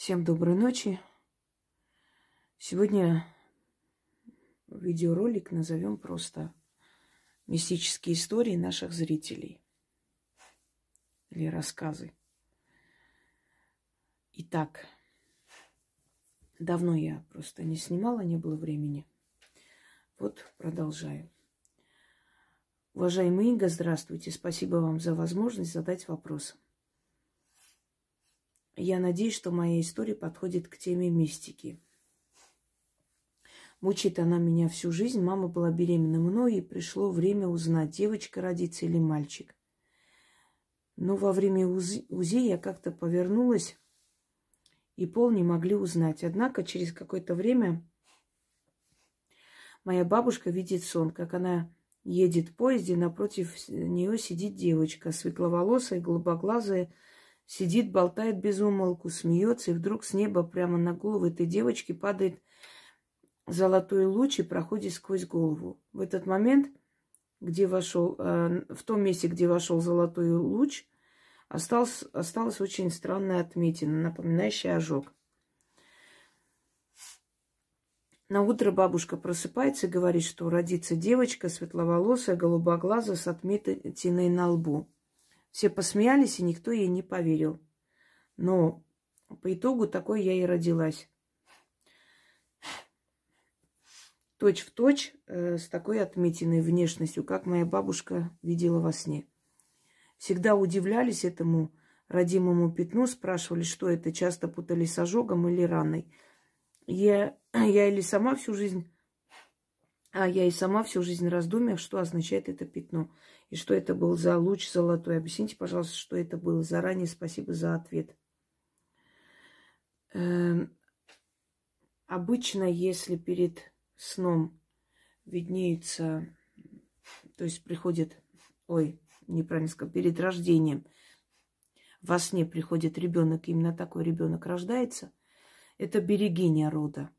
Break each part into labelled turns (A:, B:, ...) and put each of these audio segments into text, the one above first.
A: Всем доброй ночи. Сегодня видеоролик назовем просто мистические истории наших зрителей или рассказы. Итак, давно я просто не снимала, не было времени. Вот продолжаю. Уважаемый Инга, здравствуйте. Спасибо вам за возможность задать вопрос. Я надеюсь, что моя история подходит к теме мистики. Мучит она меня всю жизнь. Мама была беременна мной, и пришло время узнать, девочка родится или мальчик. Но во время УЗИ, УЗИ я как-то повернулась, и пол не могли узнать. Однако через какое-то время моя бабушка видит сон, как она едет в поезде, напротив нее сидит девочка, светловолосая, голубоглазая, Сидит, болтает без умолку, смеется, и вдруг с неба прямо на голову этой девочки падает золотой луч и проходит сквозь голову. В этот момент, где вошел, э, в том месте, где вошел золотой луч, осталось, осталась очень странная отметина, напоминающая ожог. На утро бабушка просыпается и говорит, что родится девочка светловолосая, голубоглазая, с отметиной на лбу. Все посмеялись, и никто ей не поверил. Но по итогу такой я и родилась. Точь в точь э, с такой отметиной внешностью, как моя бабушка видела во сне. Всегда удивлялись этому родимому пятну, спрашивали, что это, часто путали с ожогом или раной. Я, я или сама всю жизнь а я и сама всю жизнь раздумья, что означает это пятно. И что это был за луч золотой. Объясните, пожалуйста, что это было. Заранее спасибо за ответ. Эм, обычно, если перед сном виднеется, то есть приходит, ой, неправильно сказал, перед рождением, во сне приходит ребенок, именно такой ребенок рождается, это берегиня рода.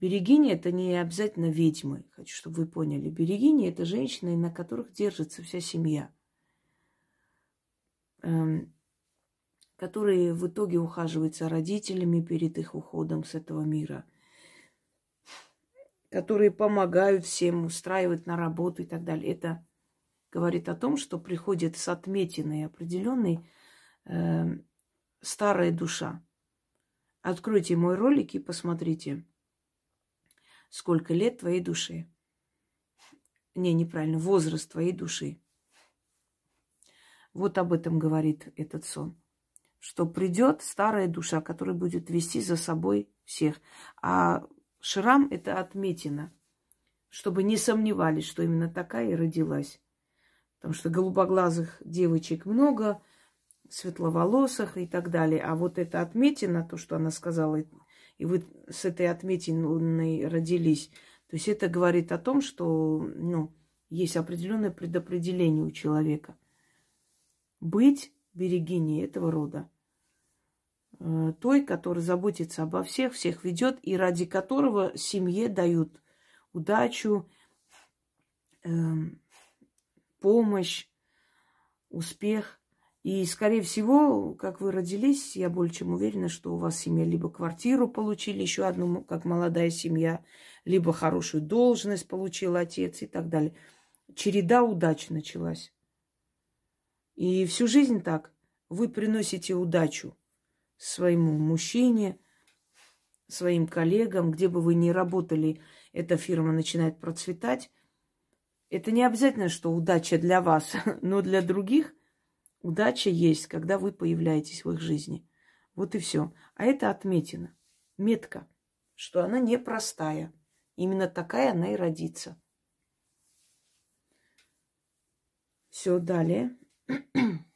A: Берегини – это не обязательно ведьмы. Хочу, чтобы вы поняли. Берегини – это женщины, на которых держится вся семья. Эм, которые в итоге ухаживают за родителями перед их уходом с этого мира. Которые помогают всем, устраивать на работу и так далее. Это говорит о том, что приходит с отметиной определенной э, старая душа. Откройте мой ролик и посмотрите – сколько лет твоей душе. Не, неправильно, возраст твоей души. Вот об этом говорит этот сон. Что придет старая душа, которая будет вести за собой всех. А шрам – это отметина, чтобы не сомневались, что именно такая и родилась. Потому что голубоглазых девочек много, светловолосых и так далее. А вот эта отметина, то, что она сказала, и вы с этой отметиной родились. То есть это говорит о том, что ну, есть определенное предопределение у человека. Быть берегиней этого рода. Э, той, которая заботится обо всех, всех ведет, и ради которого семье дают удачу, эм, помощь, успех. И, скорее всего, как вы родились, я более чем уверена, что у вас семья либо квартиру получили, еще одну, как молодая семья, либо хорошую должность получил отец и так далее. Череда удач началась. И всю жизнь так. Вы приносите удачу своему мужчине, своим коллегам, где бы вы ни работали, эта фирма начинает процветать. Это не обязательно, что удача для вас, но для других Удача есть, когда вы появляетесь в их жизни. Вот и все. А это отметина, метка, что она непростая. Именно такая она и родится. Все, далее.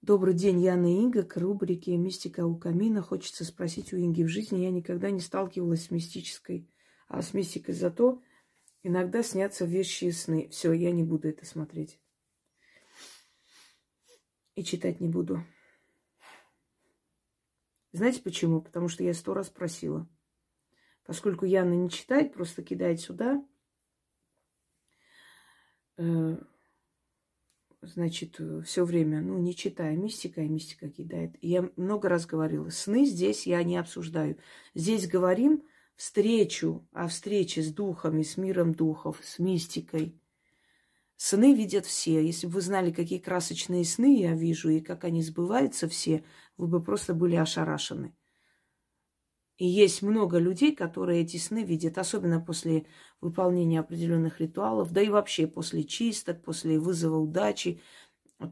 A: Добрый день, Яна и Инга, к рубрике «Мистика у камина». Хочется спросить у Инги в жизни. Я никогда не сталкивалась с мистической, а с мистикой зато Иногда снятся вещи и сны. Все, я не буду это смотреть. И читать не буду. Знаете почему? Потому что я сто раз просила. Поскольку Яна не читает, просто кидает сюда. Э, значит, все время, ну, не читая, мистика и мистика кидает. Я много раз говорила, сны здесь я не обсуждаю. Здесь говорим встречу, о встрече с духами, с миром духов, с мистикой. Сны видят все. Если бы вы знали, какие красочные сны я вижу и как они сбываются все, вы бы просто были ошарашены. И есть много людей, которые эти сны видят, особенно после выполнения определенных ритуалов, да и вообще после чисток, после вызова удачи.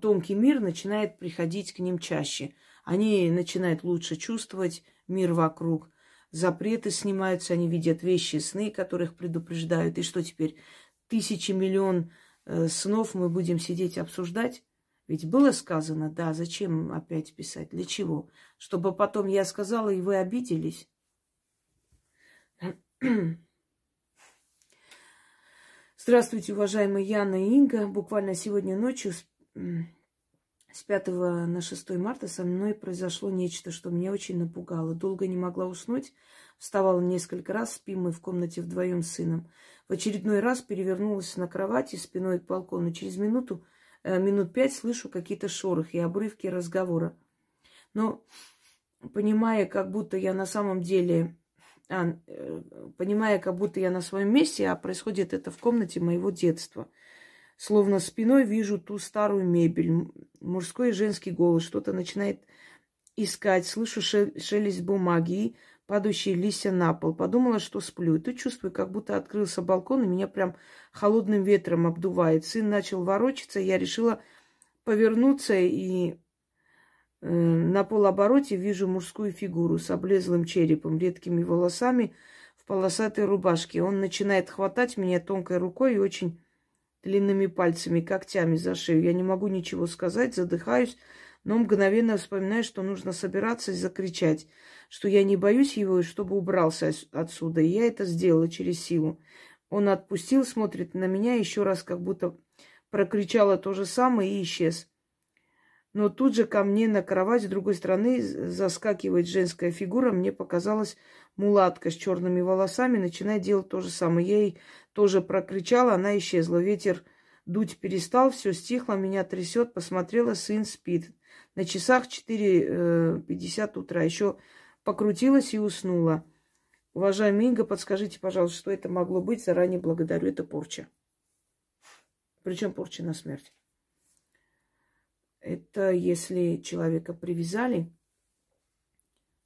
A: Тонкий мир начинает приходить к ним чаще. Они начинают лучше чувствовать мир вокруг. Запреты снимаются, они видят вещи, сны, которых предупреждают. И что теперь? Тысячи, миллион э, снов мы будем сидеть обсуждать? Ведь было сказано, да, зачем опять писать? Для чего? Чтобы потом я сказала, и вы обиделись. Здравствуйте, уважаемые Яна и Инга. Буквально сегодня ночью, с 5 на 6 марта, со мной произошло нечто, что меня очень напугало. Долго не могла уснуть, вставала несколько раз, спим мы в комнате вдвоем с сыном. В очередной раз перевернулась на кровати спиной к балкону. Через минуту, э, минут пять слышу какие-то шорохи и обрывки разговора. Но, понимая, как будто я на самом деле а, э, понимая, как будто я на своем месте, а происходит это в комнате моего детства. Словно спиной вижу ту старую мебель, мужской и женский голос, что-то начинает искать, слышу шелест бумаги падающие листья на пол. Подумала, что сплю. И тут чувствую, как будто открылся балкон, и меня прям холодным ветром обдувает. Сын начал ворочаться, я решила повернуться и Э, на полобороте вижу мужскую фигуру с облезлым черепом, редкими волосами, в полосатой рубашке. Он начинает хватать меня тонкой рукой и очень длинными пальцами, когтями за шею. Я не могу ничего сказать, задыхаюсь, но мгновенно вспоминаю, что нужно собираться и закричать, что я не боюсь его, чтобы убрался отсюда. И я это сделала через силу. Он отпустил, смотрит на меня, еще раз как будто прокричала то же самое и исчез. Но тут же ко мне на кровать с другой стороны заскакивает женская фигура. Мне показалась мулатка с черными волосами, начинает делать то же самое. Я ей тоже прокричала, она исчезла. Ветер дуть перестал, все стихло, меня трясет. Посмотрела, сын спит. На часах 4.50 э, утра. Еще покрутилась и уснула. Уважаемый Инга, подскажите, пожалуйста, что это могло быть? Заранее благодарю. Это порча. Причем порча на смерть. Это если человека привязали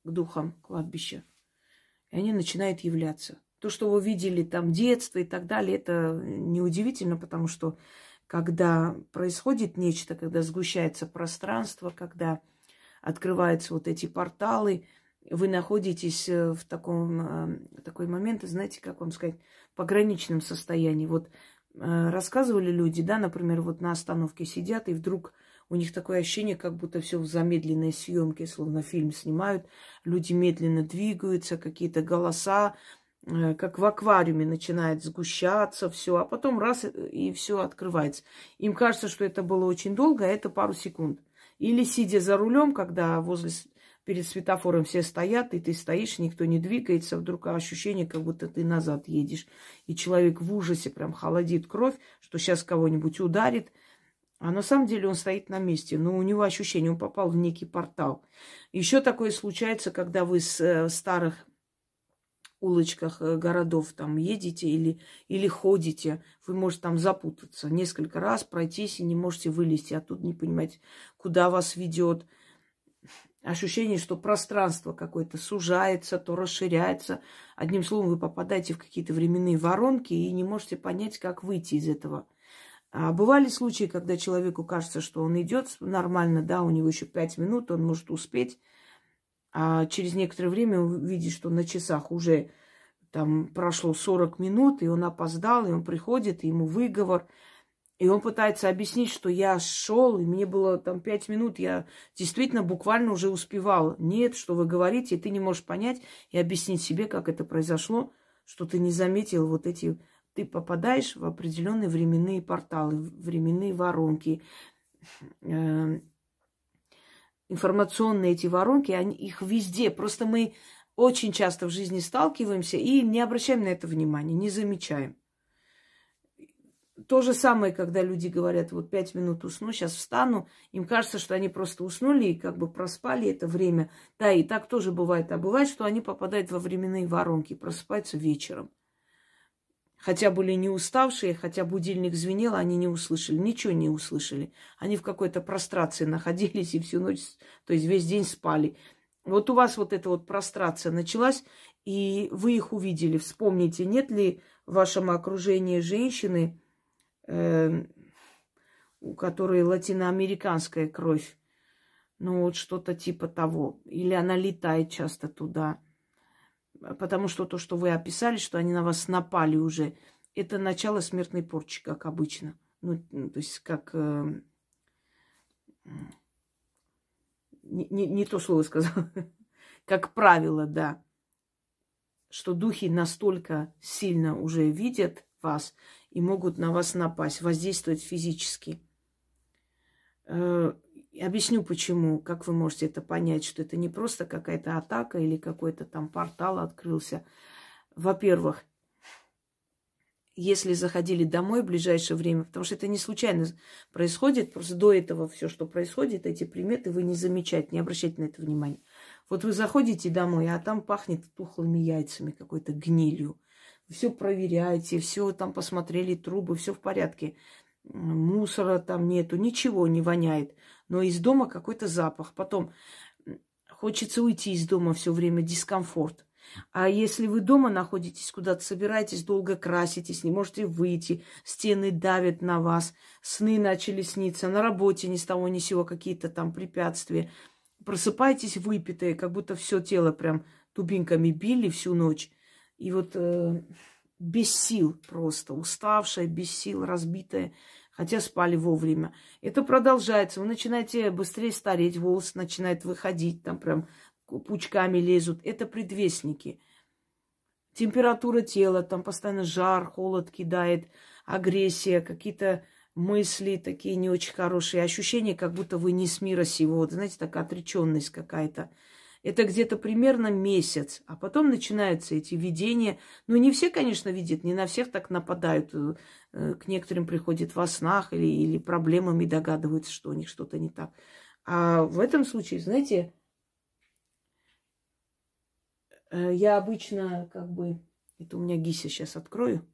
A: к духам кладбища, и они начинают являться. То, что вы видели там детство и так далее, это неудивительно, потому что когда происходит нечто, когда сгущается пространство, когда открываются вот эти порталы, вы находитесь э, в таком э, такой момент, знаете, как вам сказать, пограничном состоянии. Вот э, рассказывали люди, да, например, вот на остановке сидят, и вдруг у них такое ощущение, как будто все в замедленной съемке, словно фильм снимают. Люди медленно двигаются, какие-то голоса, как в аквариуме начинает сгущаться все, а потом раз и все открывается. Им кажется, что это было очень долго, а это пару секунд. Или сидя за рулем, когда возле перед светофором все стоят, и ты стоишь, никто не двигается, вдруг ощущение, как будто ты назад едешь. И человек в ужасе прям холодит кровь, что сейчас кого-нибудь ударит – а на самом деле он стоит на месте, но у него ощущение, он попал в некий портал. Еще такое случается, когда вы с э, старых улочках э, городов там едете или, или ходите, вы можете там запутаться, несколько раз пройтись и не можете вылезти, а тут не понимаете, куда вас ведет. Ощущение, что пространство какое-то сужается, то расширяется. Одним словом, вы попадаете в какие-то временные воронки и не можете понять, как выйти из этого а бывали случаи, когда человеку кажется, что он идет нормально, да, у него еще пять минут, он может успеть, а через некоторое время он видит, что на часах уже там прошло 40 минут, и он опоздал, и он приходит, и ему выговор, и он пытается объяснить, что я шел, и мне было там пять минут, я действительно буквально уже успевал. Нет, что вы говорите, и ты не можешь понять и объяснить себе, как это произошло, что ты не заметил вот эти ты попадаешь в определенные временные порталы, временные воронки. Информационные эти воронки, они, их везде. Просто мы очень часто в жизни сталкиваемся и не обращаем на это внимания, не замечаем. то же самое, когда люди говорят, вот пять минут усну, сейчас встану, им кажется, что они просто уснули и как бы проспали это время. Да, и так тоже бывает. А бывает, что они попадают во временные воронки, просыпаются вечером. Хотя были не уставшие, хотя будильник звенел, они не услышали, ничего не услышали. Они в какой-то прострации находились и всю ночь, то есть весь день спали. Вот у вас вот эта вот прострация началась, и вы их увидели. Вспомните, нет ли в вашем окружении женщины, э, у которой латиноамериканская кровь, ну вот что-то типа того. Или она летает часто туда. Потому что то, что вы описали, что они на вас напали уже, это начало смертной порчи, как обычно. Ну, то есть как... Э, не, не, не то слово сказала. как правило, да. Что духи настолько сильно уже видят вас, и могут на вас напасть, воздействовать физически. Э, объясню почему, как вы можете это понять, что это не просто какая-то атака или какой-то там портал открылся. Во-первых, если заходили домой в ближайшее время, потому что это не случайно происходит, просто до этого все, что происходит, эти приметы вы не замечаете, не обращайте на это внимания. Вот вы заходите домой, а там пахнет тухлыми яйцами, какой-то гнилью все проверяете, все там посмотрели, трубы, все в порядке. Мусора там нету, ничего не воняет. Но из дома какой-то запах. Потом хочется уйти из дома все время, дискомфорт. А если вы дома находитесь, куда-то собираетесь, долго краситесь, не можете выйти, стены давят на вас, сны начали сниться, на работе ни с того ни с сего какие-то там препятствия. Просыпаетесь выпитые, как будто все тело прям тубинками били всю ночь. И вот э, без сил просто, уставшая, без сил, разбитая, хотя спали вовремя. Это продолжается. Вы начинаете быстрее стареть, волосы начинают выходить, там прям пучками лезут. Это предвестники. Температура тела, там постоянно жар, холод кидает, агрессия, какие-то мысли такие не очень хорошие, ощущение, как будто вы не с мира сего. Вот, знаете, такая отреченность какая-то. Это где-то примерно месяц, а потом начинаются эти видения. Ну, не все, конечно, видят, не на всех так нападают. Э, к некоторым приходит во снах или, или проблемами догадываются, что у них что-то не так. А в этом случае, знаете, э, я обычно как бы... Это у меня Гися сейчас открою.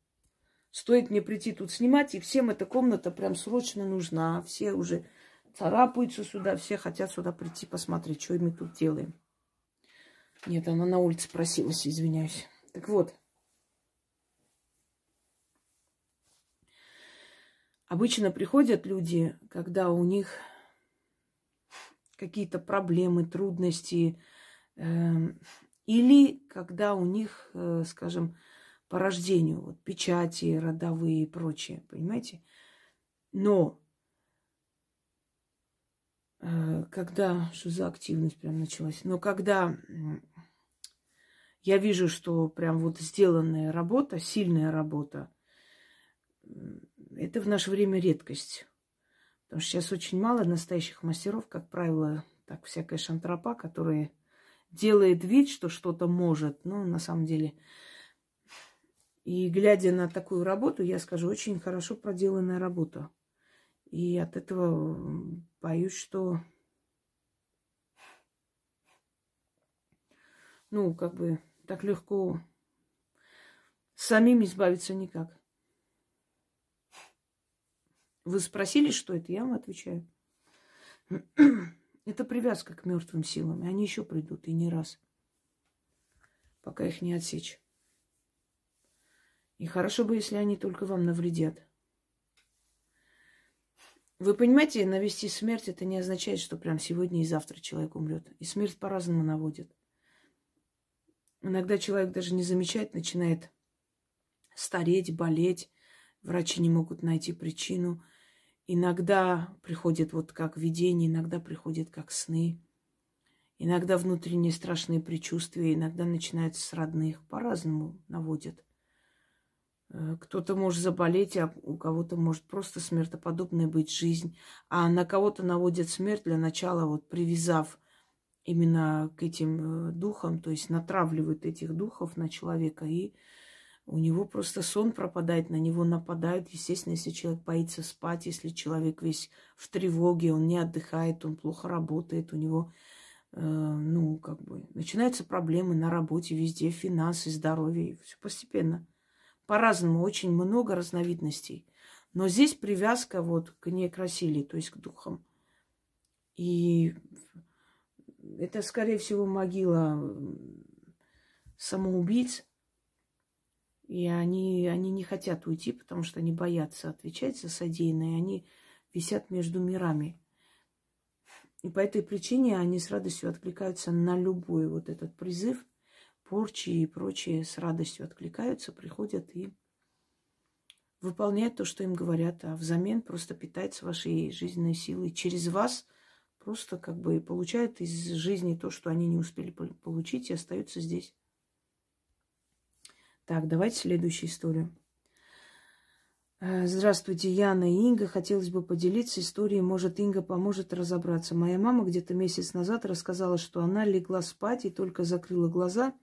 A: Стоит мне прийти тут снимать, и всем эта комната прям срочно нужна. Все уже царапаются сюда, все хотят сюда прийти посмотреть, что мы тут делаем. Нет, она на улице просилась, извиняюсь. Так вот. Обычно приходят люди, когда у них какие-то проблемы, трудности, э, или когда у них, э, скажем, по рождению, вот, печати родовые и прочее, понимаете? Но э, когда, что за активность прям началась, но когда я вижу, что прям вот сделанная работа, сильная работа, это в наше время редкость. Потому что сейчас очень мало настоящих мастеров, как правило, так всякая шантропа, которая делает вид, что что-то может, но на самом деле. И глядя на такую работу, я скажу, очень хорошо проделанная работа. И от этого боюсь, что ну, как бы так легко самим избавиться никак. Вы спросили, что это? Я вам отвечаю. Это привязка к мертвым силам. И они еще придут, и не раз. Пока их не отсечь. И хорошо бы, если они только вам навредят. Вы понимаете, навести смерть, это не означает, что прям сегодня и завтра человек умрет. И смерть по-разному наводит. Иногда человек даже не замечает, начинает стареть, болеть. Врачи не могут найти причину. Иногда приходит вот как видение, иногда приходит как сны. Иногда внутренние страшные предчувствия, иногда начинаются с родных. По-разному наводят. Э, кто-то может заболеть, а у кого-то может просто смертоподобная быть жизнь. А на кого-то наводят смерть для начала, вот привязав именно к этим э, духам, то есть натравливают этих духов на человека, и у него просто сон пропадает, на него нападают. Естественно, если человек боится спать, если человек весь в тревоге, он не отдыхает, он плохо работает, у него, э, ну, как бы, начинаются проблемы на работе, везде, финансы, здоровье, все постепенно. По-разному, очень много разновидностей. Но здесь привязка вот к некрасилии, то есть к духам. И это, скорее всего, могила самоубийц, и они, они не хотят уйти, потому что они боятся отвечать за содеянное. Они висят между мирами. И по этой причине они с радостью откликаются на любой вот этот призыв, порчи и прочее с радостью откликаются, приходят и выполняют то, что им говорят, а взамен просто питаются вашей жизненной силой. Через вас просто как бы получают из жизни то, что они не успели получить, и остаются здесь. Так, давайте следующую историю. Э, здравствуйте, Яна и Инга. Хотелось бы поделиться историей. Может, Инга поможет разобраться. Моя мама где-то месяц назад рассказала, что она легла спать и только закрыла глаза,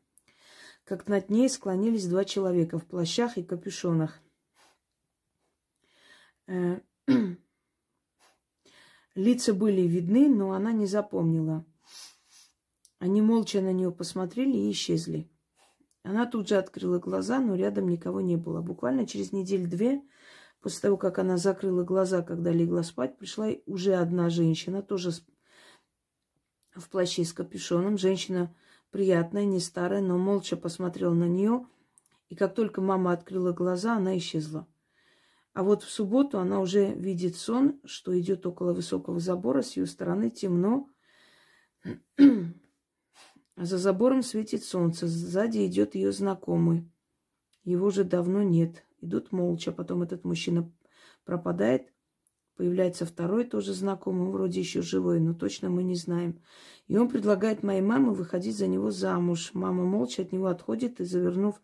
A: как над ней склонились два человека в плащах и капюшонах. Лица были видны, но она не запомнила. Они молча на нее посмотрели и исчезли. Она тут же открыла глаза, но рядом никого не было. Буквально через неделю-две, после того, как она закрыла глаза, когда легла спать, пришла уже одна женщина, тоже в плаще с капюшоном. Женщина приятная, не старая, но молча посмотрела на нее. И как только мама открыла глаза, она исчезла. А вот в субботу она уже видит сон, что идет около высокого забора, с ее стороны темно. За забором светит солнце. Сзади идет ее знакомый. Его же давно нет. Идут молча. Потом этот мужчина пропадает. Появляется второй, тоже знакомый, вроде еще живой, но точно мы не знаем. И он предлагает моей маме выходить за него замуж. Мама молча от него отходит и, завернув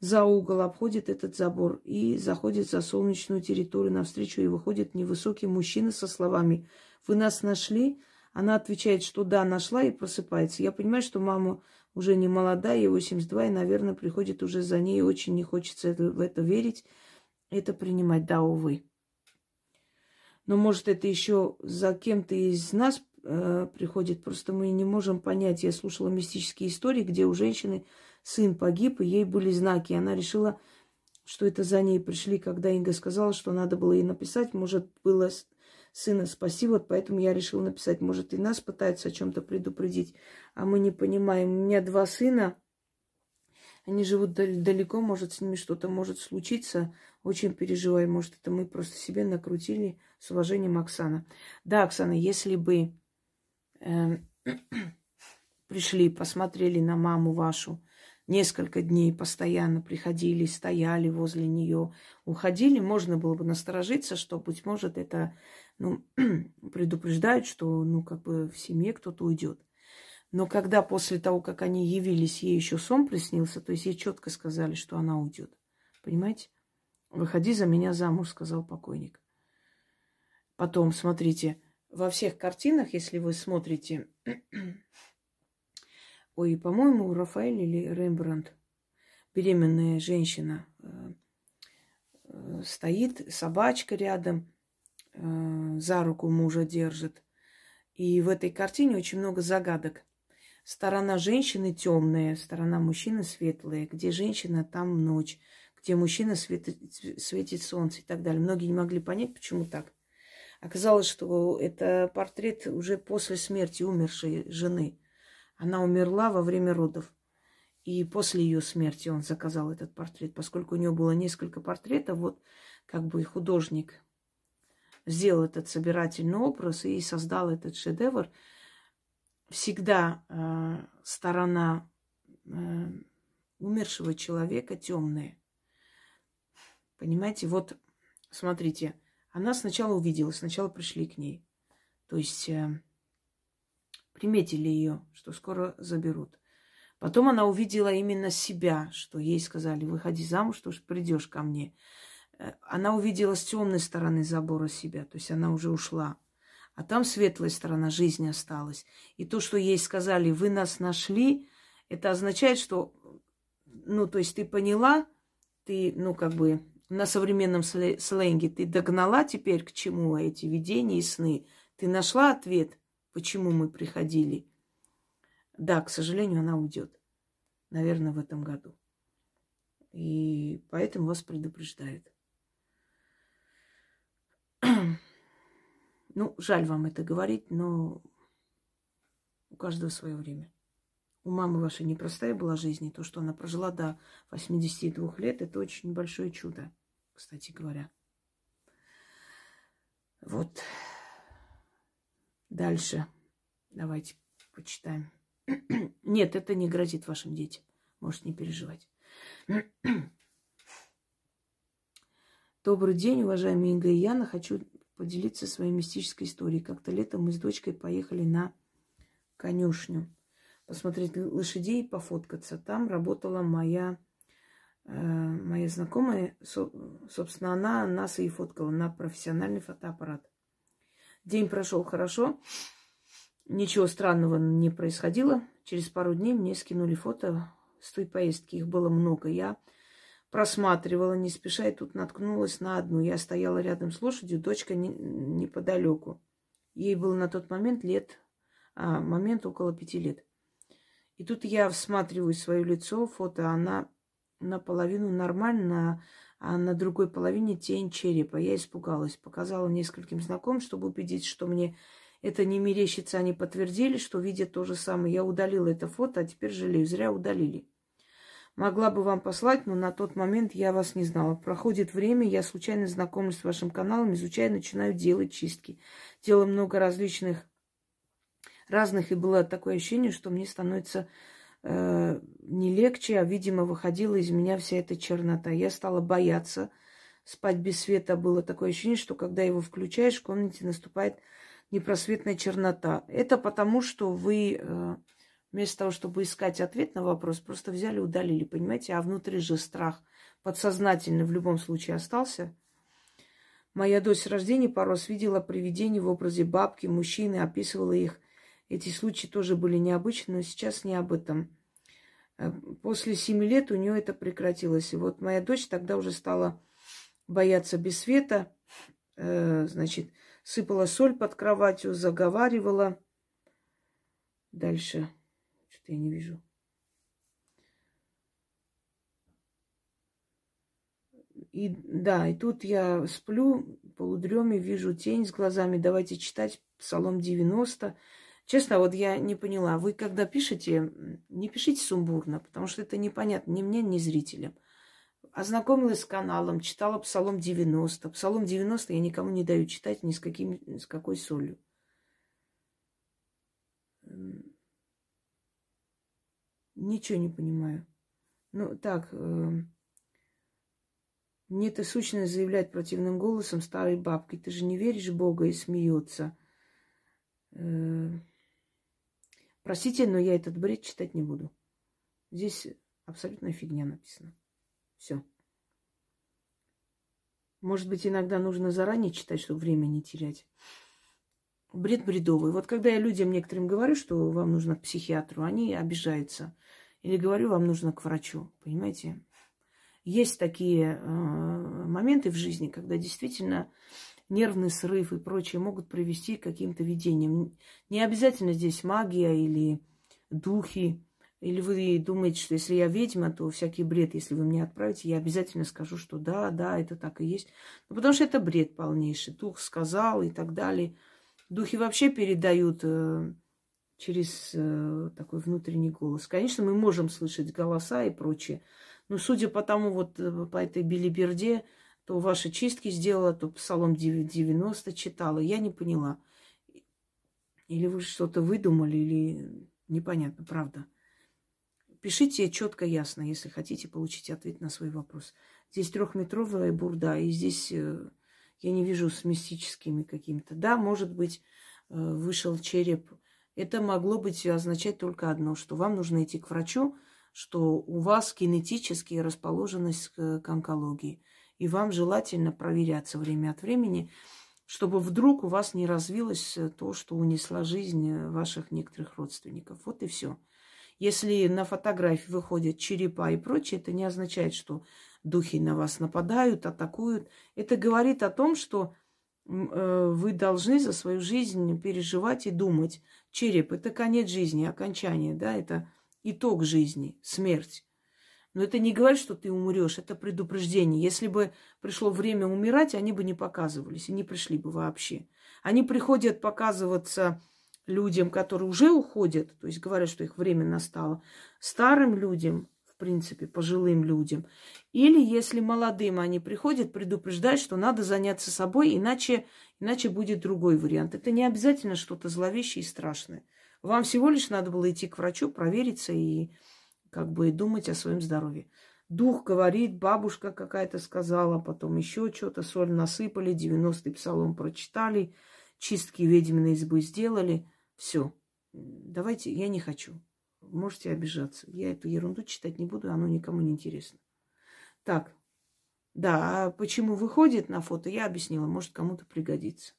A: за угол, обходит этот забор и заходит за солнечную территорию. Навстречу и выходит невысокий мужчина со словами «Вы нас нашли?» Она отвечает, что да, нашла и просыпается. Я понимаю, что мама уже не молодая, ей 82, и, наверное, приходит уже за ней. Очень не хочется это, в это верить, это принимать. Да, увы. Но, может, это еще за кем-то из нас э, приходит. Просто мы не можем понять. Я слушала мистические истории, где у женщины сын погиб, и ей были знаки. Она решила, что это за ней пришли, когда Инга сказала, что надо было ей написать. Может, было сына спаси. Вот поэтому я решила написать. Может, и нас пытаются о чем-то предупредить, а мы не понимаем. У меня два сына, они живут далеко, может, с ними что-то может случиться. Очень переживаю. Может, это мы просто себе накрутили. С уважением, Оксана. Да, Оксана, если бы э, пришли, посмотрели на маму вашу, несколько дней постоянно приходили, стояли возле нее, уходили, можно было бы насторожиться, что, быть может, это ну, предупреждают, что, ну, как бы в семье кто-то уйдет. Но когда после того, как они явились, ей еще сон приснился, то есть ей четко сказали, что она уйдет. Понимаете? Выходи за меня замуж, сказал покойник. Потом, смотрите, во всех картинах, если вы смотрите, ой, по-моему, Рафаэль или Рембрандт, беременная женщина, э, э, стоит, собачка рядом, Э, за руку мужа держит. И в этой картине очень много загадок. Сторона женщины темная, сторона мужчины светлая. Где женщина, там ночь. Где мужчина светит, светит солнце и так далее. Многие не могли понять, почему так. Оказалось, что это портрет уже после смерти умершей жены. Она умерла во время родов. И после ее смерти он заказал этот портрет, поскольку у него было несколько портретов, вот как бы художник сделал этот собирательный образ и создал этот шедевр, всегда э, сторона э, умершего человека темная. Понимаете, вот смотрите, она сначала увидела, сначала пришли к ней. То есть э, приметили ее, что скоро заберут. Потом она увидела именно себя, что ей сказали, выходи замуж, что ж придешь ко мне. Э, она увидела с темной стороны забора себя, то есть она уже ушла. А там светлая сторона жизни осталась. И то, что ей сказали, вы нас нашли, это означает, что, ну, то есть ты поняла, ты, ну, как бы на современном сленге, ты догнала теперь к чему эти видения и сны? Ты нашла ответ, почему мы приходили? Да, к сожалению, она уйдет. Наверное, в этом году. И поэтому вас предупреждают. Ну, жаль вам это говорить, но у каждого свое время. У мамы вашей непростая была жизнь, и то, что она прожила до 82 лет, это очень большое чудо, кстати говоря. Вот. Дальше. Давайте почитаем. Нет, это не грозит вашим детям. Можете не переживать. Добрый день, уважаемые Инга и Яна. Хочу поделиться своей мистической историей. Как-то летом мы с дочкой поехали на конюшню посмотреть лошадей, пофоткаться. Там работала моя, э, моя знакомая, со, собственно, она нас и фоткала на профессиональный фотоаппарат. День прошел хорошо, ничего странного не происходило. Через пару дней мне скинули фото с той поездки, их было много. Я просматривала, не спеша, и тут наткнулась на одну. Я стояла рядом с лошадью, дочка не, неподалеку. Ей было на тот момент лет, а, момент около пяти лет. И тут я всматриваю свое лицо, фото, она наполовину нормально, а на другой половине тень черепа. Я испугалась, показала нескольким знакомым, чтобы убедиться, что мне это не мерещится. Они подтвердили, что видят то же самое. Я удалила это фото, а теперь жалею, зря удалили. Могла бы вам послать, но на тот момент я вас не знала. Проходит время, я случайно знакомлюсь с вашим каналом, изучаю, начинаю делать чистки. Делаю много различных разных, и было такое ощущение, что мне становится э, не легче, а, видимо, выходила из меня вся эта чернота. Я стала бояться. Спать без света было такое ощущение, что когда его включаешь, в комнате наступает непросветная чернота. Это потому, что вы э, вместо того, чтобы искать ответ на вопрос, просто взяли, удалили, понимаете? А внутри же страх подсознательно в любом случае остался. Моя дочь рождения пару раз видела привидений в образе бабки, мужчины, описывала их – эти случаи тоже были необычны, но сейчас не об этом. Э, после семи лет у нее это прекратилось. И вот моя дочь тогда уже стала бояться без света, э, значит, сыпала соль под кроватью, заговаривала. Дальше. Что-то я не вижу. И да, и тут я сплю, полудреме, вижу тень с глазами. Давайте читать Псалом 90. Честно, вот я не поняла. Вы когда пишете, не пишите сумбурно, потому что это непонятно ни мне, ни зрителям. Ознакомилась с каналом, читала Псалом 90. Псалом 90 я никому не даю читать ни с, каким, с какой солью. Ничего не понимаю. Ну, так, э, мне эта сущность заявляет противным голосом старой бабки. Ты же не веришь в Бога и смеется. Э, Простите, но я этот бред читать не буду. Здесь абсолютная фигня написана. Все. Может быть, иногда нужно заранее читать, чтобы время не терять. Бред бредовый. Вот когда я людям некоторым говорю, что вам нужно к психиатру, они обижаются. Или говорю, вам нужно к врачу. Понимаете? Есть такие э, моменты в жизни, когда действительно нервный срыв и прочее могут привести к каким-то видениям. Не обязательно здесь магия или духи. Или вы думаете, что если я ведьма, то всякий бред, если вы мне отправите, я обязательно скажу, что да, да, это так и есть. Ну, потому что это бред полнейший. Дух сказал и так далее. Духи вообще передают э, через э, такой внутренний голос. Конечно, мы можем слышать голоса и прочее. Но судя по тому, вот э, по этой билиберде, то ваши чистки сделала, то Псалом 90 читала. Я не поняла. Или вы что-то выдумали, или непонятно, правда. Пишите четко, ясно, если хотите получить ответ на свой вопрос. Здесь трехметровая бурда, и здесь э, я не вижу с мистическими какими-то. Да, может быть, э, вышел череп. Это могло быть означать только одно, что вам нужно идти к врачу, что у вас генетически расположенность к онкологии – и вам желательно проверяться время от времени, чтобы вдруг у вас не развилось э, то, что унесла жизнь э, ваших некоторых родственников. Вот и все. Если на фотографии выходят черепа и прочее, это не означает, что духи на вас нападают, атакуют. Это говорит о том, что э, вы должны за свою жизнь переживать и думать. Череп – это конец жизни, окончание, да, это итог жизни, смерть. Но это не говорит, что ты умрешь, это предупреждение. Если бы пришло время умирать, они бы не показывались и не пришли бы вообще. Они приходят показываться людям, которые уже уходят, то есть говорят, что их время настало, старым людям, в принципе, пожилым людям. Или если молодым они приходят, предупреждать, что надо заняться собой, иначе, иначе будет другой вариант. Это не обязательно что-то зловещее и страшное. Вам всего лишь надо было идти к врачу, провериться и как бы думать о своем здоровье. Дух говорит, бабушка какая-то сказала, потом еще что-то, соль насыпали, 90-й псалом прочитали, чистки ведьминой избы сделали. Все. Давайте, я не хочу. Можете обижаться. Я эту ерунду читать не буду, оно никому не интересно. Так, да, а почему выходит на фото, я объяснила, может кому-то пригодится.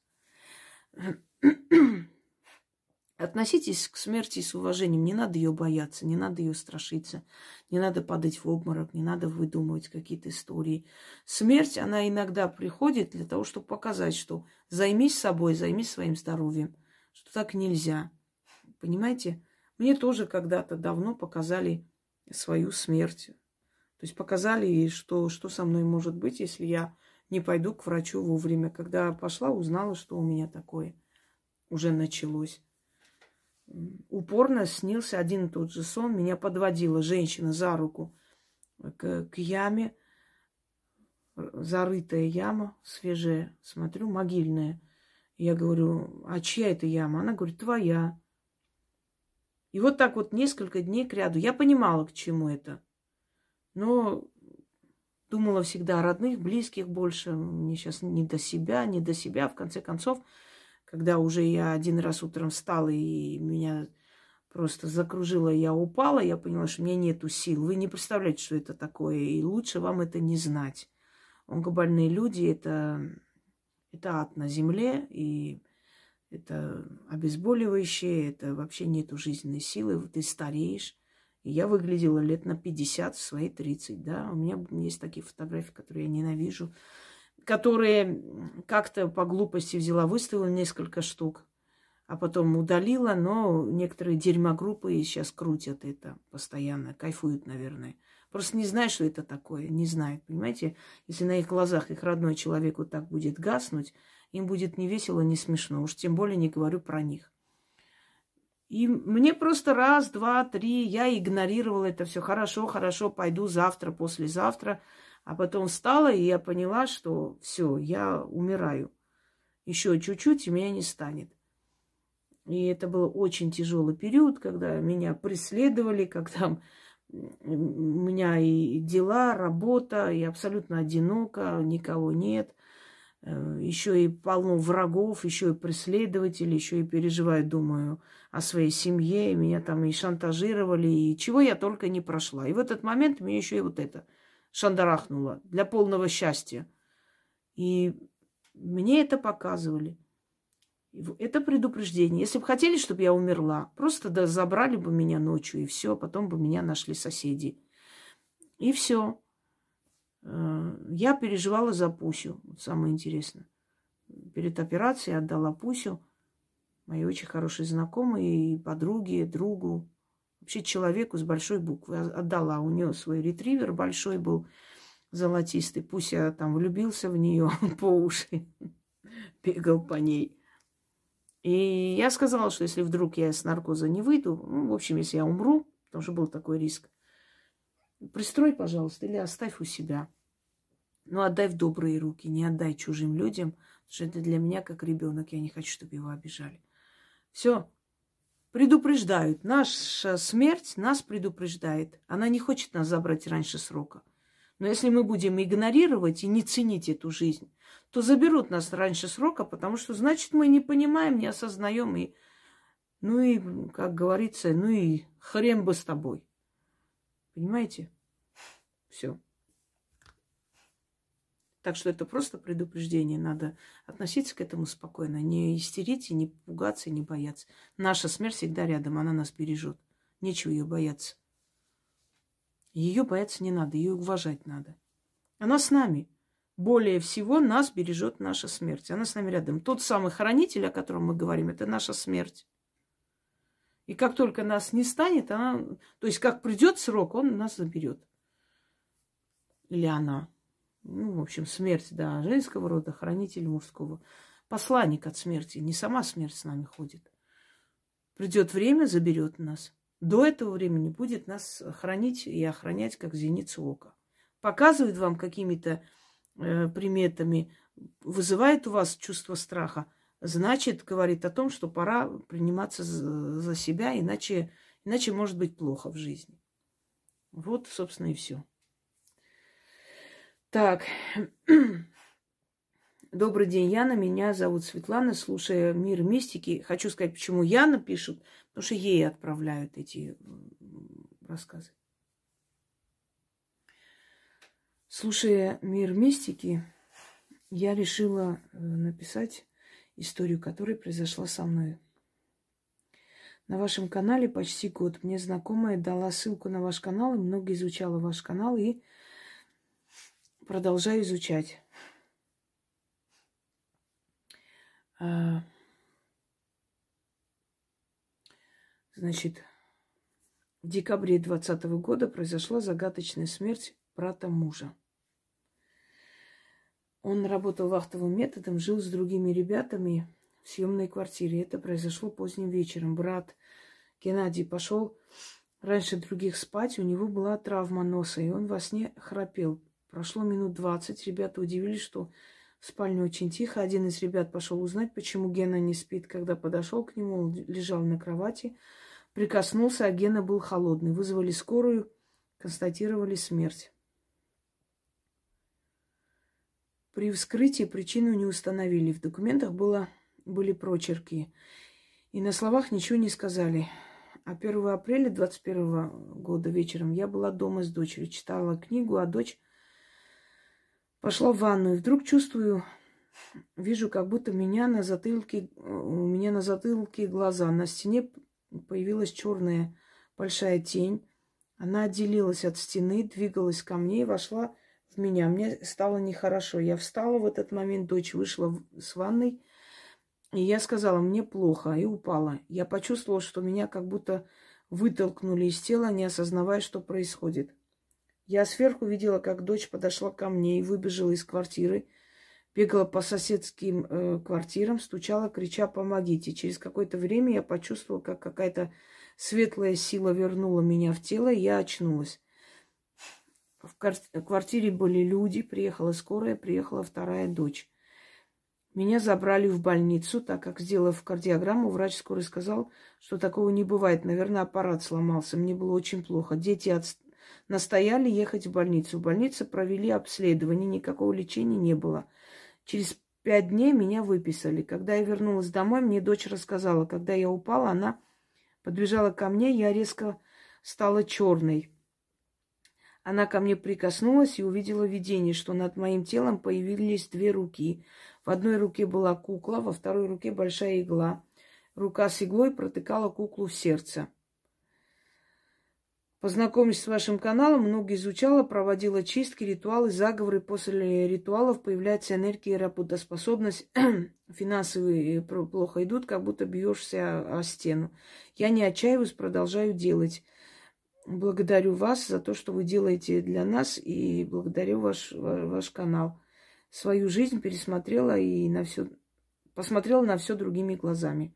A: Относитесь к смерти с уважением. Не надо ее бояться, не надо ее страшиться, не надо падать в обморок, не надо выдумывать какие-то истории. Смерть, она иногда приходит для того, чтобы показать, что займись собой, займись своим здоровьем, что так нельзя. Понимаете? Мне тоже когда-то давно показали свою смерть. То есть показали, что, что со мной может быть, если я не пойду к врачу вовремя. Когда пошла, узнала, что у меня такое уже началось упорно снился один и тот же сон. Меня подводила женщина за руку к, к яме. Зарытая яма, свежая. Смотрю, могильная. Я говорю, а чья это яма? Она говорит, твоя. И вот так вот несколько дней к ряду. Я понимала, к чему это. Но думала всегда о родных, близких больше. Мне сейчас не до себя, не до себя. В конце концов, когда уже я один раз утром встала и меня просто закружило, я упала, я поняла, что у меня нету сил. Вы не представляете, что это такое, и лучше вам это не знать. Онкобольные люди это, это ад на земле, и это обезболивающее, это вообще нету жизненной силы, ты стареешь. И я выглядела лет на 50 в свои 30, да. У меня есть такие фотографии, которые я ненавижу которые как-то по глупости взяла, выставила несколько штук, а потом удалила, но некоторые дерьмогруппы сейчас крутят это постоянно, кайфуют, наверное. Просто не знают, что это такое, не знают, понимаете? Если на их глазах их родной человек вот так будет гаснуть, им будет не весело, не смешно. Уж тем более не говорю про них. И мне просто раз, два, три, я игнорировала это все. Хорошо, хорошо, пойду завтра, послезавтра. А потом встала, и я поняла, что все, я умираю. Еще чуть-чуть, и меня не станет. И это был очень тяжелый период, когда меня преследовали, когда у меня и дела, работа, и абсолютно одиноко, никого нет. Э, еще и полно врагов, еще и преследователи, еще и переживаю, думаю, о своей семье. Меня там и шантажировали, и чего я только не прошла. И в этот момент мне еще и вот это – шандарахнула для полного счастья. И мне это показывали. Это предупреждение. Если бы хотели, чтобы я умерла, просто да, забрали бы меня ночью, и все, потом бы меня нашли соседи. И все. Э, я переживала за Пусю. Самое интересное. Перед операцией отдала Пусю моей очень хорошей знакомой и подруге, другу, Вообще человеку с большой буквы отдала. У нее свой ретривер большой был, золотистый. Пусть я там влюбился в нее по уши, бегал по ней. И я сказала, что если вдруг я с наркоза не выйду, ну, в общем, если я умру, потому что был такой риск, пристрой, пожалуйста, или оставь у себя. Ну, отдай в добрые руки, не отдай чужим людям, потому что это для меня как ребенок, я не хочу, чтобы его обижали. Все, предупреждают. Наша смерть нас предупреждает. Она не хочет нас забрать раньше срока. Но если мы будем игнорировать и не ценить эту жизнь, то заберут нас раньше срока, потому что, значит, мы не понимаем, не осознаем. И, ну и, как говорится, ну и хрен бы с тобой. Понимаете? Все. Так что это просто предупреждение. Надо относиться к этому спокойно. Не истерить, и не пугаться, и не бояться. Наша смерть всегда рядом, она нас бережет. Нечего ее бояться. Ее бояться не надо, ее уважать надо. Она с нами. Более всего нас бережет наша смерть. Она с нами рядом. Тот самый хранитель, о котором мы говорим, это наша смерть. И как только нас не станет, она... То есть, как придет срок, он нас заберет. Или она. Ну, в общем, смерть, да, женского рода, хранитель мужского. Посланник от смерти. Не сама смерть с нами ходит. Придет время, заберет нас. До этого времени будет нас хранить и охранять, как зеницу ока. Показывает вам какими-то э, приметами, вызывает у вас чувство страха, значит, говорит о том, что пора приниматься за, себя, иначе, иначе может быть плохо в жизни. Вот, собственно, и все. Так. Добрый день, Яна. Меня зовут Светлана. Слушая «Мир мистики», хочу сказать, почему Яна пишут, потому что ей отправляют эти рассказы. Слушая «Мир мистики», я решила э, написать историю, которая произошла со мной. На вашем канале почти год. Мне знакомая дала ссылку на ваш канал, и много изучала ваш канал, и продолжаю изучать. А, значит, в декабре 2020 года произошла загадочная смерть брата мужа. Он работал вахтовым методом, жил с другими ребятами в съемной квартире. Это произошло поздним вечером. Брат Геннадий пошел раньше других спать. У него была травма носа, и он во сне храпел. Прошло минут двадцать. Ребята удивились, что в спальне очень тихо. Один из ребят пошел узнать, почему Гена не спит. Когда подошел к нему, он лежал на кровати, прикоснулся, а Гена был холодный. Вызвали скорую, констатировали смерть. При вскрытии причину не установили. В документах было, были прочерки. И на словах ничего не сказали. А 1 апреля 21 года вечером я была дома с дочерью, читала книгу, а дочь Пошла в ванную, вдруг чувствую, вижу, как будто меня на затылке, у меня на затылке глаза. На стене появилась черная большая тень. Она отделилась от стены, двигалась ко мне и вошла в меня. Мне стало нехорошо. Я встала в этот момент, дочь вышла с ванной, и я сказала, мне плохо, и упала. Я почувствовала, что меня как будто вытолкнули из тела, не осознавая, что происходит. Я сверху видела, как дочь подошла ко мне и выбежала из квартиры, бегала по соседским э, квартирам, стучала, крича «помогите». Через какое-то время я почувствовала, как какая-то светлая сила вернула меня в тело, и я очнулась. В квартире были люди, приехала скорая, приехала вторая дочь. Меня забрали в больницу, так как, сделав кардиограмму, врач скорой сказал, что такого не бывает. Наверное, аппарат сломался. Мне было очень плохо. Дети от настояли ехать в больницу. В больнице провели обследование, никакого лечения не было. Через пять дней меня выписали. Когда я вернулась домой, мне дочь рассказала, когда я упала, она подбежала ко мне, я резко стала черной. Она ко мне прикоснулась и увидела видение, что над моим телом появились две руки. В одной руке была кукла, во второй руке большая игла. Рука с иглой протыкала куклу в сердце. Познакомившись с вашим каналом, много изучала, проводила чистки, ритуалы, заговоры. После ритуалов появляется энергия, работоспособность, финансовые плохо идут, как будто бьешься о стену. Я не отчаиваюсь, продолжаю делать. Благодарю вас за то, что вы делаете для нас, и благодарю ваш, ваш канал. Свою жизнь пересмотрела и на все, посмотрела на все другими глазами.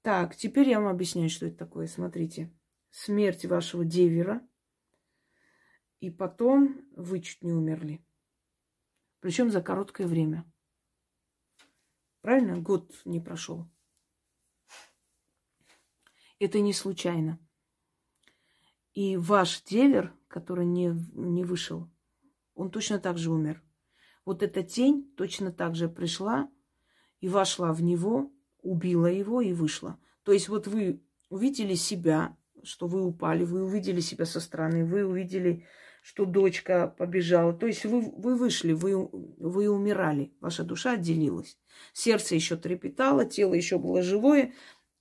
A: Так, теперь я вам объясняю, что это такое. Смотрите смерть вашего девера, и потом вы чуть не умерли. Причем за короткое время. Правильно? Год не прошел. Это не случайно. И ваш девер, который не, не вышел, он точно так же умер. Вот эта тень точно так же пришла и вошла в него, убила его и вышла. То есть вот вы увидели себя, что вы упали, вы увидели себя со стороны, вы увидели, что дочка побежала. То есть вы, вы вышли, вы, вы умирали, ваша душа отделилась. Сердце еще трепетало, тело еще было живое.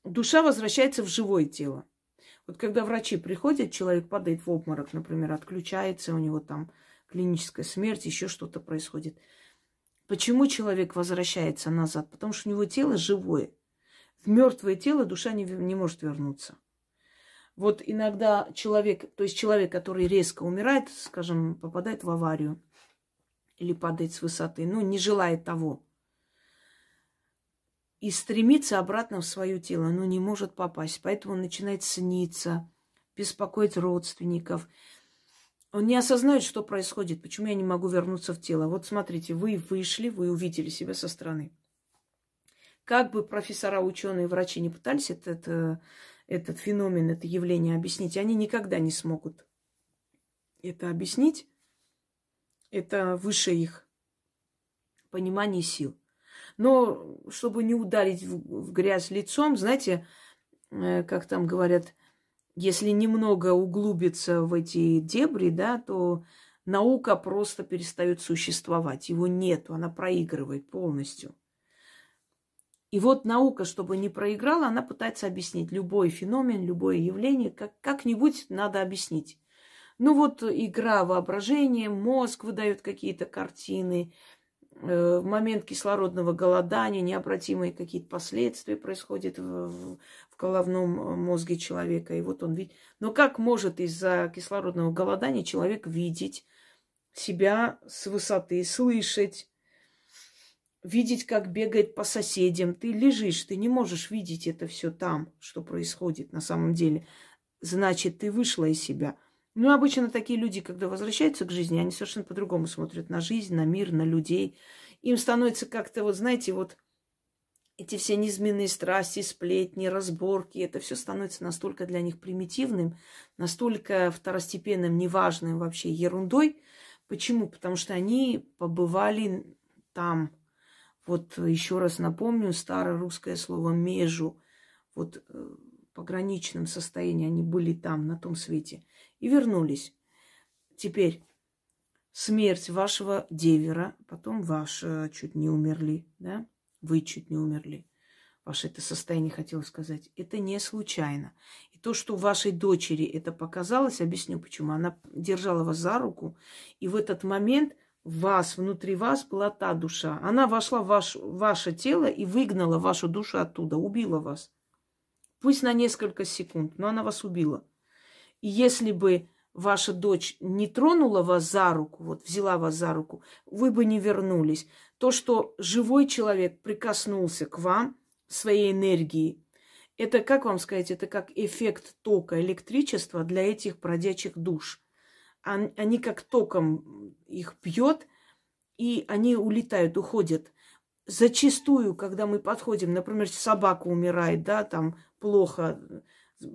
A: Душа возвращается в живое тело. Вот когда врачи приходят, человек падает в обморок, например, отключается у него там клиническая смерть, еще что-то происходит. Почему человек возвращается назад? Потому что у него тело живое. В мертвое тело душа не, не может вернуться. Вот иногда человек, то есть человек, который резко умирает, скажем, попадает в аварию или падает с высоты, ну, не желает того, и стремится обратно в свое тело, но не может попасть. Поэтому он начинает сниться, беспокоить родственников. Он не осознает, что происходит, почему я не могу вернуться в тело. Вот смотрите, вы вышли, вы увидели себя со стороны. Как бы профессора, ученые, врачи не пытались этот, этот феномен, это явление объяснить, они никогда не смогут это объяснить. Это выше их понимания сил. Но чтобы не ударить в, грязь лицом, знаете, э, как там говорят, если немного углубиться в эти дебри, да, то наука просто перестает существовать. Его нету, она проигрывает полностью. И вот наука, чтобы не проиграла, она пытается объяснить любой феномен, любое явление, как, как-нибудь надо объяснить. Ну вот игра воображения, мозг выдает какие-то картины, Э, в момент кислородного голодания необратимые какие-то последствия происходят в, в головном э, мозге человека. И вот он видит. Но как может из-за кислородного голодания человек видеть себя с высоты, слышать, видеть, как бегает по соседям? Ты лежишь, ты не можешь видеть это все там, что происходит на самом деле. Значит, ты вышла из себя – ну, обычно такие люди, когда возвращаются к жизни, они совершенно по-другому смотрят на жизнь, на мир, на людей. Им становится как-то, вот знаете, вот эти все низменные страсти, сплетни, разборки, это все становится настолько для них примитивным, настолько второстепенным, неважным вообще ерундой. Почему? Потому что они побывали там. Вот еще раз напомню старое русское слово «межу». Вот э, в пограничном состоянии они были там, на том свете – и вернулись. Теперь смерть вашего девера, потом ваша чуть не умерли, да? Вы чуть не умерли. Ваше это состояние, хотела сказать, это не случайно. И то, что вашей дочери это показалось, объясню почему. Она держала вас за руку, и в этот момент вас, внутри вас была та душа. Она вошла в ваш, ваше тело и выгнала вашу душу оттуда, убила вас. Пусть на несколько секунд, но она вас убила. И если бы ваша дочь не тронула вас за руку, вот взяла вас за руку, вы бы не вернулись. То, что живой человек прикоснулся к вам своей энергией, это, как вам сказать, это как эффект тока электричества для этих бродячих душ. Они как током их пьет, и они улетают, уходят. Зачастую, когда мы подходим, например, собака умирает, да, там плохо,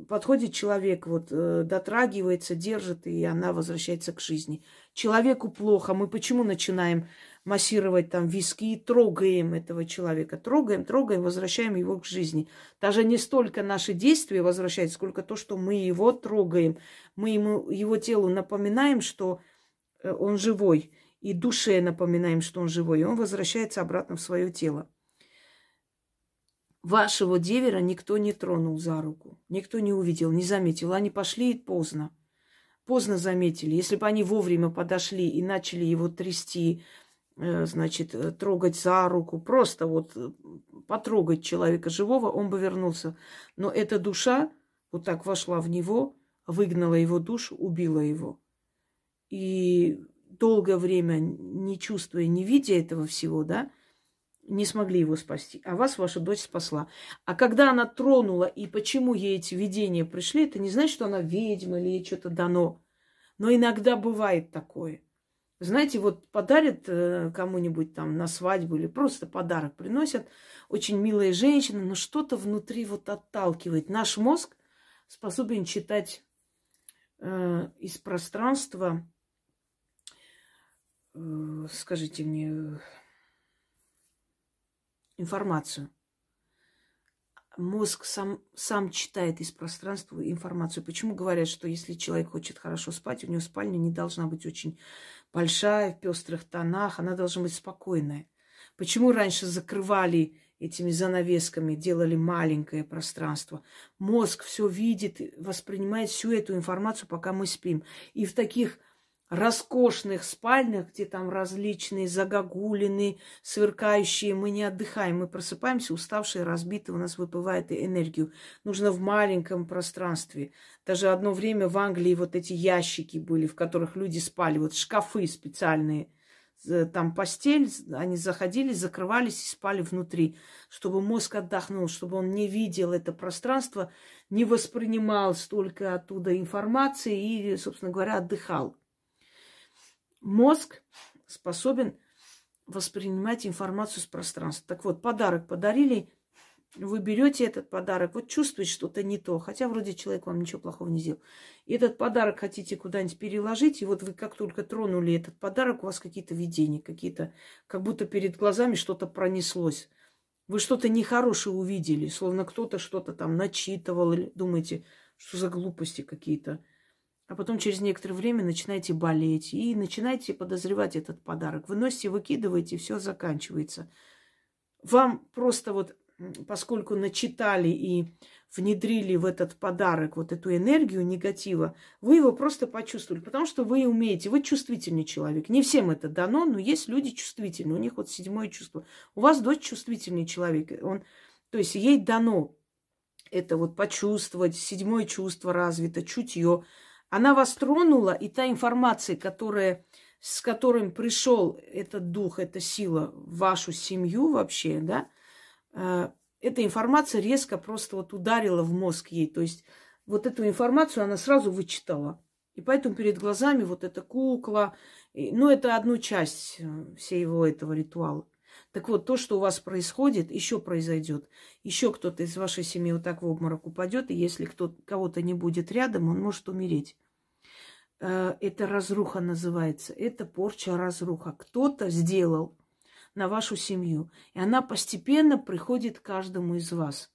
A: подходит человек, вот э, дотрагивается, держит, и она возвращается к жизни. Человеку плохо, мы почему начинаем массировать там виски и трогаем этого человека? Трогаем, трогаем, возвращаем его к жизни. Даже не столько наши действия возвращают, сколько то, что мы его трогаем. Мы ему, его телу напоминаем, что э, он живой, и душе напоминаем, что он живой, и он возвращается обратно в свое тело. Вашего девера никто не тронул за руку, никто не увидел, не заметил. Они пошли поздно. Поздно заметили. Если бы они вовремя подошли и начали его трясти, значит, э, трогать за руку, просто вот э, потрогать человека живого, он бы вернулся. Но эта душа вот так вошла в него, выгнала его душу, убила его. И долгое время, не чувствуя, не видя этого всего, да, не смогли его спасти, а вас ваша дочь спасла. А когда она тронула, и почему ей эти видения пришли, это не значит, что она ведьма или ей что-то дано. Но иногда бывает такое. Знаете, вот подарят э, кому-нибудь там на свадьбу или просто подарок приносят, очень милые женщины, но что-то внутри вот отталкивает. Наш мозг способен читать э, из пространства, э, скажите мне, информацию. Мозг сам, сам читает из пространства информацию. Почему говорят, что если человек хочет хорошо спать, у него спальня не должна быть очень большая, в пестрых тонах, она должна быть спокойная. Почему раньше закрывали этими занавесками, делали маленькое пространство? Мозг все видит, воспринимает всю эту информацию, пока мы спим. И в таких роскошных спальнях, где там различные загогулины, сверкающие, мы не отдыхаем, мы просыпаемся уставшие, разбитые, у нас выпивает энергию. Нужно в маленьком пространстве. Даже одно время в Англии вот эти ящики были, в которых люди спали, вот шкафы специальные – там постель, они заходили, закрывались и спали внутри, чтобы мозг отдохнул, чтобы он не видел это пространство, не воспринимал столько оттуда информации и, собственно говоря, отдыхал. Мозг способен воспринимать информацию с пространства. Так вот, подарок подарили – вы берете этот подарок, вот чувствуете что-то не то, хотя вроде человек вам ничего плохого не сделал. Этот подарок хотите куда-нибудь переложить, и вот вы как только тронули этот подарок, у вас какие-то видения, какие-то, как будто перед глазами что-то пронеслось. Вы что-то нехорошее увидели, словно кто-то что-то там начитывал, или думаете, что за глупости какие-то. А потом через некоторое время начинаете болеть и начинаете подозревать этот подарок. Вы носите, выкидываете, все заканчивается. Вам просто вот поскольку начитали и внедрили в этот подарок вот эту энергию негатива, вы его просто почувствовали, потому что вы умеете, вы чувствительный человек. Не всем это дано, но есть люди чувствительные, у них вот седьмое чувство. У вас дочь чувствительный человек, он, то есть ей дано это вот почувствовать, седьмое чувство развито, чутье. Она вас тронула, и та информация, которая, с которым пришел этот дух, эта сила в вашу семью вообще, да, Э, эта информация резко просто вот ударила в мозг ей. То есть вот эту информацию она сразу вычитала. И поэтому перед глазами вот эта кукла, ну, это одну часть э, всего этого ритуала. Так вот, то, что у вас происходит, еще произойдет. Еще кто-то из вашей семьи вот так в обморок упадет, и если кто кого-то не будет рядом, он может умереть. Э, это разруха называется. Это порча разруха. Кто-то сделал на вашу семью. И она постепенно приходит к каждому из вас.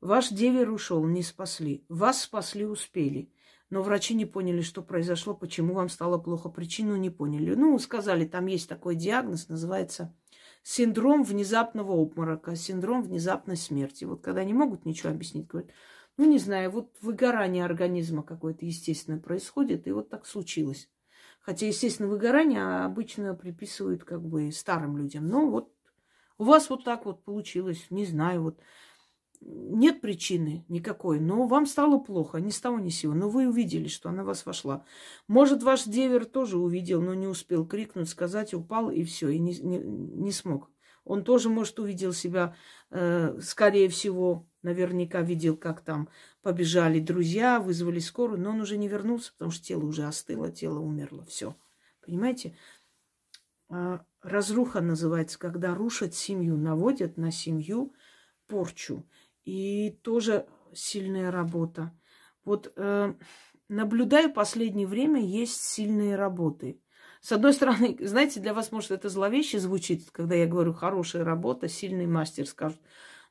A: Ваш девер ушел, не спасли. Вас спасли, успели. Но врачи не поняли, что произошло, почему вам стало плохо. Причину не поняли. Ну, сказали, там есть такой диагноз, называется синдром внезапного обморока, синдром внезапной смерти. Вот когда не могут ничего объяснить, говорят, ну, не знаю, вот выгорание организма какое-то естественное происходит, и вот так случилось. Хотя, естественно, выгорание обычно приписывают как бы старым людям. Но вот у вас вот так вот получилось, не знаю, вот нет причины никакой, но вам стало плохо, ни с того ни с сего. Но вы увидели, что она вас вошла. Может, ваш девер тоже увидел, но не успел крикнуть, сказать, упал и все, и не, не, не смог. Он тоже, может, увидел себя, э, скорее всего, наверняка видел, как там побежали друзья, вызвали скорую, но он уже не вернулся, потому что тело уже остыло, тело умерло. Все. Понимаете? А, разруха называется, когда рушат семью, наводят на семью порчу. И тоже сильная работа. Вот э, наблюдаю последнее время, есть сильные работы. С одной стороны, знаете, для вас, может, это зловеще звучит, когда я говорю хорошая работа, сильный мастер скажет.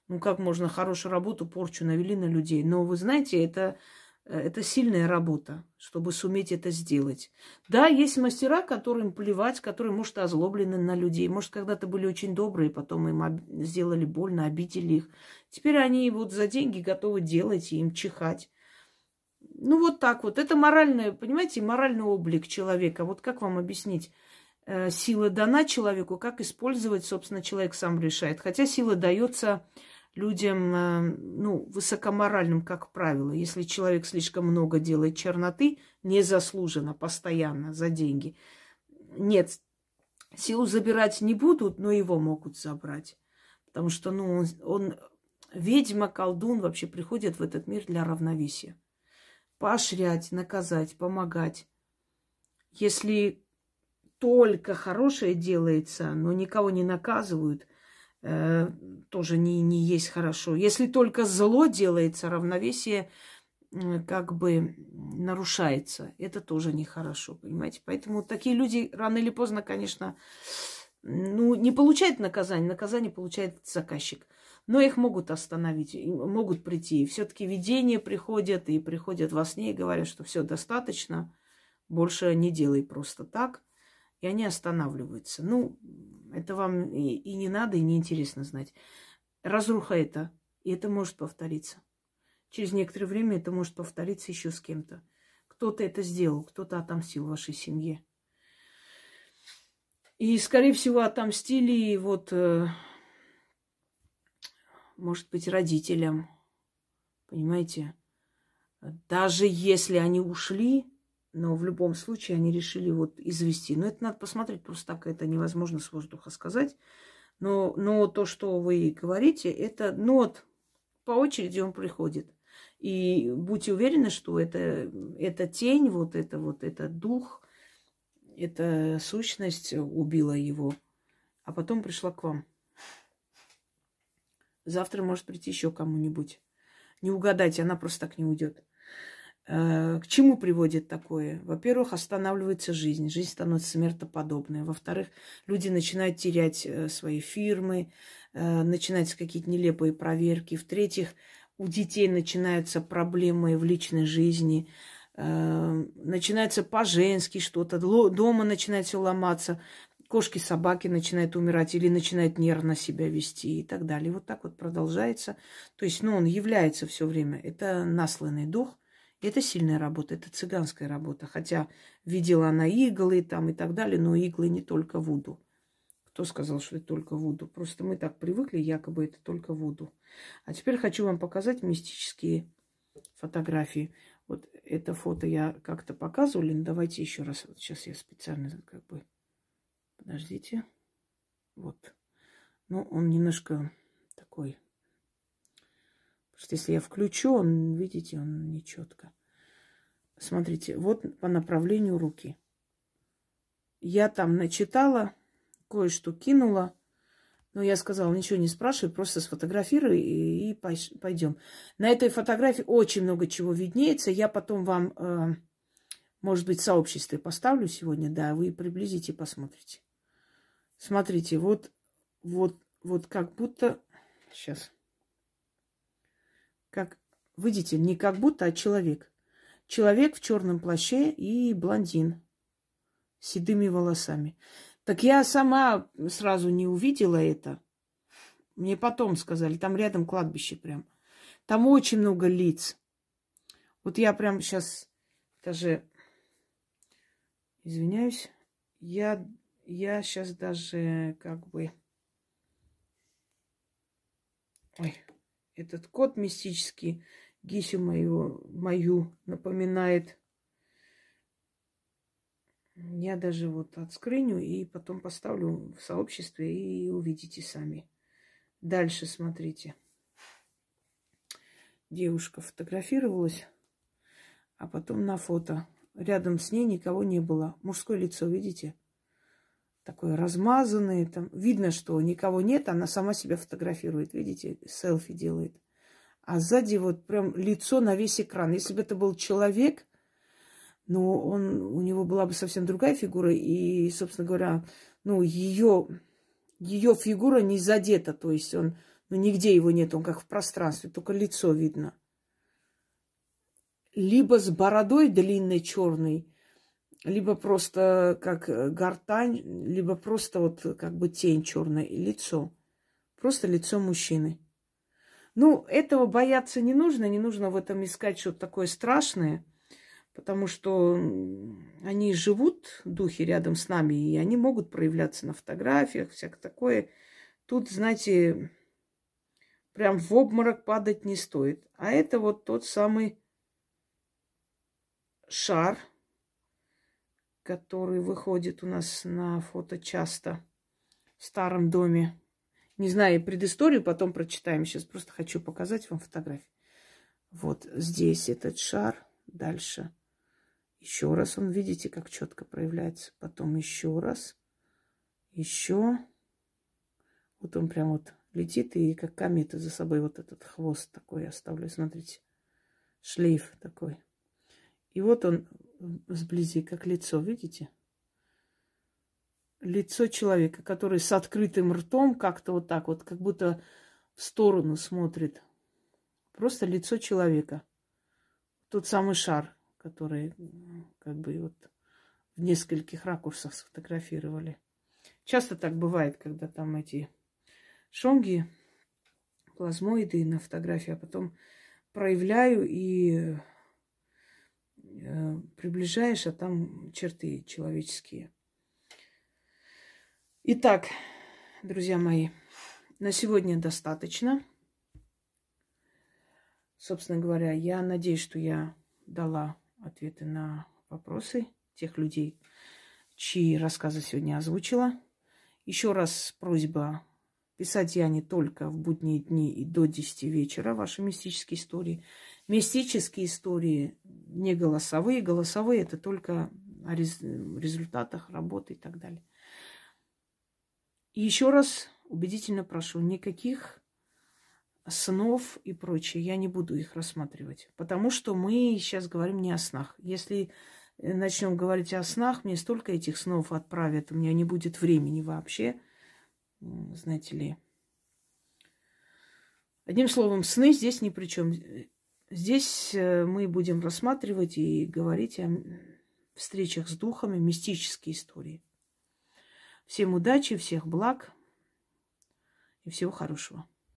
A: Ну, как можно хорошую работу, порчу навели на людей. Но вы знаете, это, э, это сильная работа, чтобы суметь это сделать. Да, есть мастера, которым плевать, которые, может, озлоблены на людей. Может, когда-то были очень добрые, потом им сделали больно, обидели их. Теперь они вот за деньги готовы делать и им чихать. Ну, вот так вот. Это моральное, понимаете, моральный облик человека. Вот как вам объяснить? Э, сила дана человеку, как использовать, собственно, человек сам решает. Хотя сила дается людям, э, ну, высокоморальным, как правило. Если человек слишком много делает черноты, незаслуженно, постоянно, за деньги. Нет, силу забирать не будут, но его могут забрать. Потому что, ну, он, он ведьма, колдун вообще приходит в этот мир для равновесия. Поощрять, наказать, помогать. Если только хорошее делается, но никого не наказывают – э, тоже не, не есть хорошо. Если только зло делается, равновесие э, как бы нарушается. Это тоже нехорошо, понимаете? Поэтому такие люди рано или поздно, конечно, ну, не получают наказание. Наказание получает заказчик. Но их могут остановить, могут прийти. Все-таки видения приходят, и приходят во сне и говорят, что все достаточно, больше не делай просто так. И они останавливаются. Ну, это вам и, и не надо, и не интересно знать. Разруха это, и это может повториться. Через некоторое время это может повториться еще с кем-то. кто-то это сделал, кто-то отомстил вашей семье. И, скорее всего, отомстили вот, э, может быть, родителям. Понимаете? Даже если они ушли, но в любом случае они решили вот извести. Но это надо посмотреть, просто так это невозможно с воздуха сказать. Но, но то, что вы говорите, это, ну вот, по очереди он приходит. И будьте уверены, что это, это тень, вот это вот, это дух, эта сущность убила его, а потом пришла к вам. Завтра может прийти еще кому-нибудь. Не угадайте, она просто так не уйдет. Э, к чему приводит такое? Во-первых, останавливается жизнь, жизнь становится смертоподобной. Во-вторых, люди начинают терять э, свои фирмы, э, начинаются какие-то нелепые проверки. В-третьих, у детей начинаются проблемы в личной жизни, начинается по-женски что-то, дома начинает все ломаться, кошки, собаки начинают умирать или начинают нервно себя вести и так далее. Вот так вот продолжается. То есть, ну, он является все время. Это насланный дух – это сильная работа, это цыганская работа. Хотя видела она иглы там и так далее, но иглы не только вуду. Кто сказал, что это только вуду? Просто мы так привыкли, якобы это только вуду. А теперь хочу вам показать мистические фотографии. Вот это фото я как-то показывала. Давайте еще раз. Вот сейчас я специально как бы... Подождите. Вот. Ну, он немножко такой что если я включу, он, видите, он не четко. Смотрите, вот по направлению руки. Я там начитала, кое-что кинула. Но я сказала, ничего не спрашивай, просто сфотографируй и, и пойдем. На этой фотографии очень много чего виднеется. Я потом вам, э, может быть, в сообществе поставлю сегодня, да, вы приблизите, посмотрите. Смотрите, вот, вот, вот как будто... Сейчас как, видите, не как будто, а человек. Человек в черном плаще и блондин с седыми волосами. Так я сама сразу не увидела это. Мне потом сказали, там рядом кладбище прям. Там очень много лиц. Вот я прям сейчас даже, извиняюсь, я, я сейчас даже как бы... Ой, этот кот мистический Гисю мою, мою напоминает. Я даже вот отскрыню и потом поставлю в сообществе и увидите сами. Дальше смотрите. Девушка фотографировалась, а потом на фото. Рядом с ней никого не было. Мужское лицо, видите? Такое размазанное. Там. Видно, что никого нет, она сама себя фотографирует, видите, селфи делает. А сзади вот прям лицо на весь экран. Если бы это был человек, ну, он, у него была бы совсем другая фигура. И, собственно говоря, ну, ее, ее фигура не задета. То есть он, ну, нигде его нет, он как в пространстве, только лицо видно. Либо с бородой длинной черной, либо просто как э, гортань, либо просто вот как бы тень черная и лицо. Просто лицо мужчины. Ну, этого бояться не нужно, не нужно в этом искать что-то такое страшное, потому что они живут, духи рядом с нами, и они могут проявляться на фотографиях, всякое такое. Тут, знаете, прям в обморок падать не стоит. А это вот тот самый шар – который выходит у нас на фото часто в старом доме. Не знаю предысторию, потом прочитаем. Сейчас просто хочу показать вам фотографии. Вот здесь этот шар. Дальше еще раз он, видите, как четко проявляется. Потом еще раз. Еще. Вот он прям вот летит и как комета за собой вот этот хвост такой оставлю. Смотрите. Шлейф такой. И вот он сблизи, как лицо, видите? Лицо человека, который с открытым ртом как-то вот так вот, как будто в сторону смотрит. Просто лицо человека. Тот самый шар, который как бы вот в нескольких ракурсах сфотографировали. Часто так бывает, когда там эти шонги, плазмоиды на фотографии, а потом проявляю и приближаешь, а там черты человеческие. Итак, друзья мои, на сегодня достаточно. Собственно говоря, я надеюсь, что я дала ответы на вопросы тех людей, чьи рассказы сегодня озвучила. Еще раз просьба писать я не только в будние дни и до 10 вечера ваши мистические истории. Мистические истории не голосовые. Голосовые это только о результатах работы и так далее. И еще раз убедительно прошу, никаких снов и прочее, я не буду их рассматривать. Потому что мы сейчас говорим не о снах. Если начнем говорить о снах, мне столько этих снов отправят, у меня не будет времени вообще, знаете ли. Одним словом, сны здесь ни при чем. Здесь э, мы будем рассматривать и говорить о встречах с духами, мистические истории. Всем удачи, всех благ и всего хорошего.